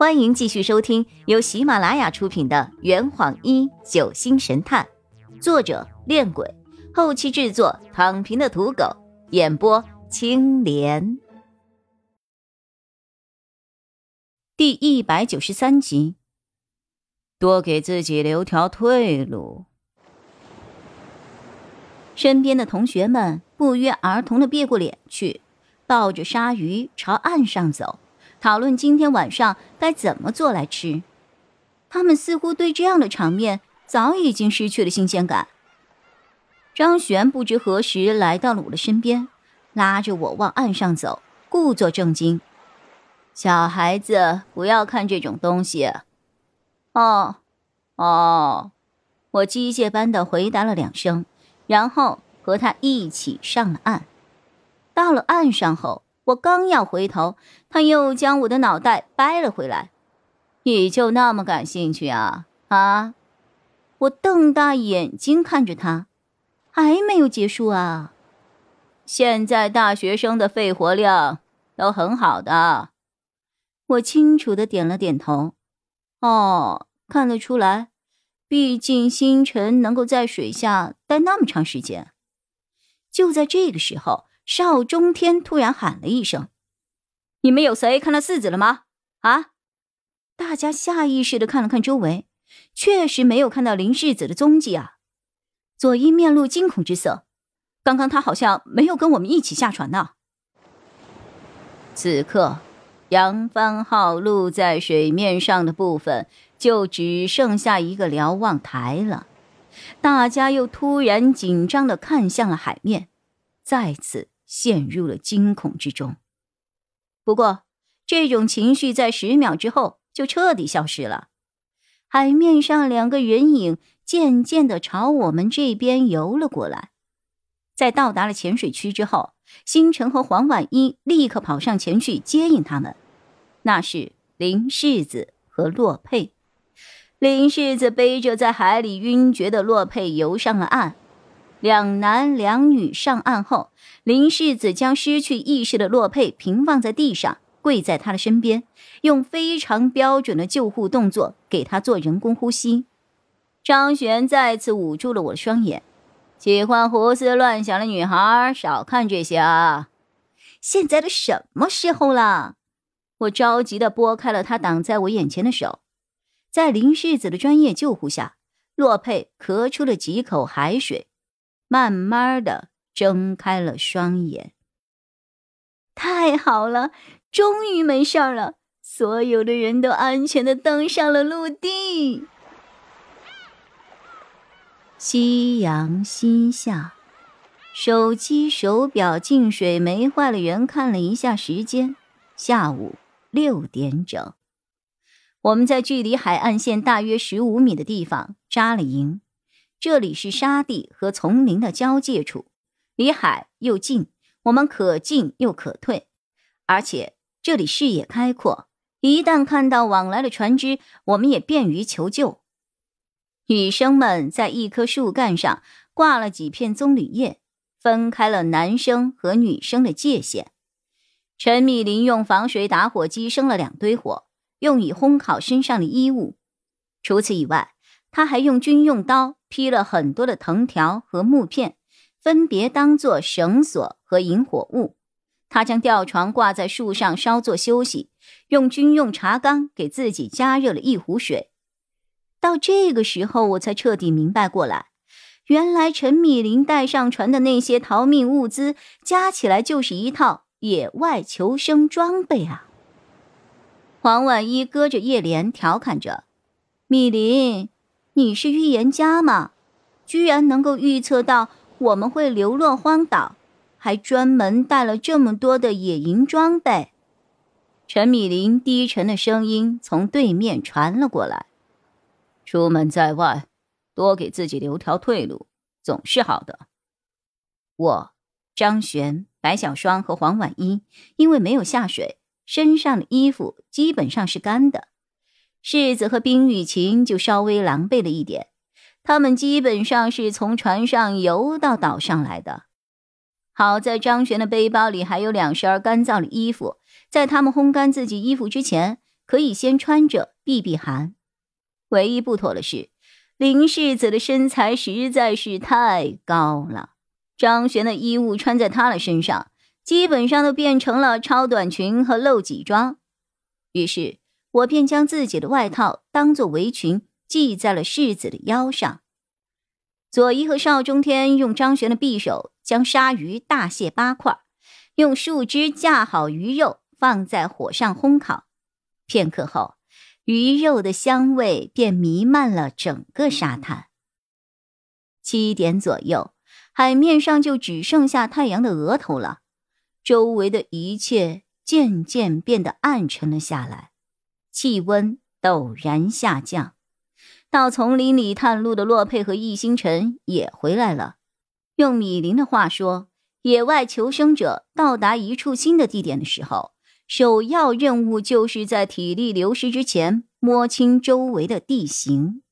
欢迎继续收听由喜马拉雅出品的《圆谎一九星神探》，作者：恋鬼，后期制作：躺平的土狗，演播：青莲。第一百九十三集，多给自己留条退路。身边的同学们不约而同的别过脸去，抱着鲨鱼朝岸上走。讨论今天晚上该怎么做来吃，他们似乎对这样的场面早已经失去了新鲜感。张璇不知何时来到了我的身边，拉着我往岸上走，故作正经：“小孩子不要看这种东西。”“哦，哦。”我机械般的回答了两声，然后和他一起上了岸。到了岸上后。我刚要回头，他又将我的脑袋掰了回来。你就那么感兴趣啊？啊！我瞪大眼睛看着他，还没有结束啊！现在大学生的肺活量都很好的。我清楚的点了点头。哦，看得出来，毕竟星辰能够在水下待那么长时间。就在这个时候。邵中天突然喊了一声：“你们有谁看到世子了吗？”啊！大家下意识的看了看周围，确实没有看到林世子的踪迹啊。左一面露惊恐之色，刚刚他好像没有跟我们一起下船呢。此刻，扬帆号露在水面上的部分就只剩下一个瞭望台了，大家又突然紧张的看向了海面，再次。陷入了惊恐之中。不过，这种情绪在十秒之后就彻底消失了。海面上两个人影渐渐的朝我们这边游了过来。在到达了浅水区之后，星辰和黄婉一立刻跑上前去接应他们。那是林世子和洛佩。林世子背着在海里晕厥的洛佩游上了岸。两男两女上岸后，林世子将失去意识的洛佩平放在地上，跪在他的身边，用非常标准的救护动作给他做人工呼吸。张璇再次捂住了我的双眼，喜欢胡思乱想的女孩少看这些啊！现在都什么时候了？我着急的拨开了他挡在我眼前的手，在林世子的专业救护下，洛佩咳出了几口海水。慢慢的睁开了双眼。太好了，终于没事儿了，所有的人都安全的登上了陆地。夕阳西下，手机手表进水没坏了，人看了一下时间，下午六点整。我们在距离海岸线大约十五米的地方扎了营。这里是沙地和丛林的交界处，离海又近，我们可进又可退，而且这里视野开阔，一旦看到往来的船只，我们也便于求救。女生们在一棵树干上挂了几片棕榈叶，分开了男生和女生的界限。陈密林用防水打火机生了两堆火，用以烘烤身上的衣物。除此以外，他还用军用刀。劈了很多的藤条和木片，分别当做绳索和引火物。他将吊床挂在树上稍作休息，用军用茶缸给自己加热了一壶水。到这个时候，我才彻底明白过来，原来陈米林带上船的那些逃命物资，加起来就是一套野外求生装备啊！黄婉一搁着叶莲调侃着：“米林。”你是预言家吗？居然能够预测到我们会流落荒岛，还专门带了这么多的野营装备。陈米林低沉的声音从对面传了过来：“出门在外，多给自己留条退路，总是好的。”我、张璇、白小霜和黄婉一因为没有下水，身上的衣服基本上是干的。世子和冰雨晴就稍微狼狈了一点，他们基本上是从船上游到岛上来的。好在张璇的背包里还有两身干燥的衣服，在他们烘干自己衣服之前，可以先穿着避避寒。唯一不妥的是，林世子的身材实在是太高了，张璇的衣物穿在他的身上，基本上都变成了超短裙和露脊装。于是，我便将自己的外套当做围裙系在了世子的腰上。左一和邵中天用张璇的匕首将鲨鱼大卸八块，用树枝架好鱼肉，放在火上烘烤。片刻后，鱼肉的香味便弥漫了整个沙滩。七点左右，海面上就只剩下太阳的额头了，周围的一切渐渐变得暗沉了下来，气温陡然下降。到丛林里探路的洛佩和易星辰也回来了。用米林的话说，野外求生者到达一处新的地点的时候，首要任务就是在体力流失之前摸清周围的地形。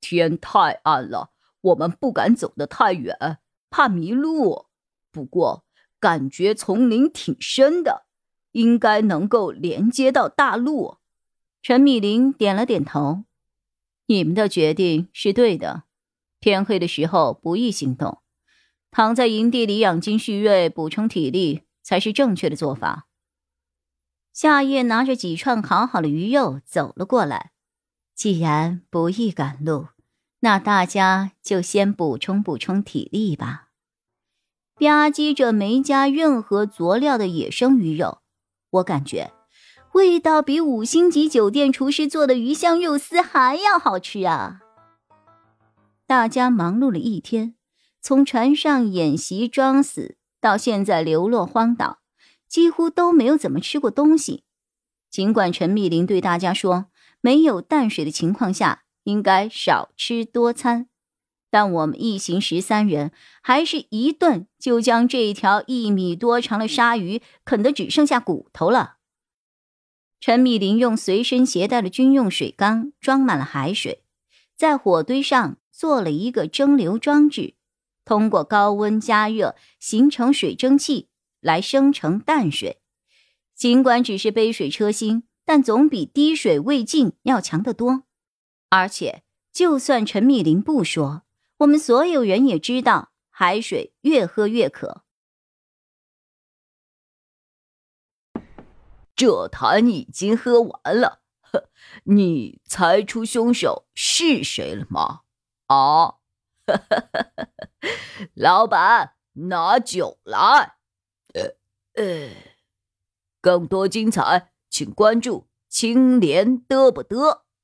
天太暗了，我们不敢走得太远，怕迷路。不过感觉丛林挺深的，应该能够连接到大陆。陈米林点了点头。你们的决定是对的，天黑的时候不宜行动，躺在营地里养精蓄锐、补充体力才是正确的做法。夏夜拿着几串烤好的鱼肉走了过来，既然不宜赶路，那大家就先补充补充体力吧。吧唧着没加任何佐料的野生鱼肉，我感觉。味道比五星级酒店厨师做的鱼香肉丝还要好吃啊！大家忙碌了一天，从船上演习装死到现在流落荒岛，几乎都没有怎么吃过东西。尽管陈密林对大家说，没有淡水的情况下应该少吃多餐，但我们一行十三人还是一顿就将这条一米多长的鲨鱼啃得只剩下骨头了。陈密林用随身携带的军用水缸装满了海水，在火堆上做了一个蒸馏装置，通过高温加热形成水蒸气来生成淡水。尽管只是杯水车薪，但总比滴水未进要强得多。而且，就算陈密林不说，我们所有人也知道，海水越喝越渴。这坛已经喝完了，呵，你猜出凶手是谁了吗？啊，老板，拿酒来。呃呃，更多精彩，请关注青莲嘚不嘚。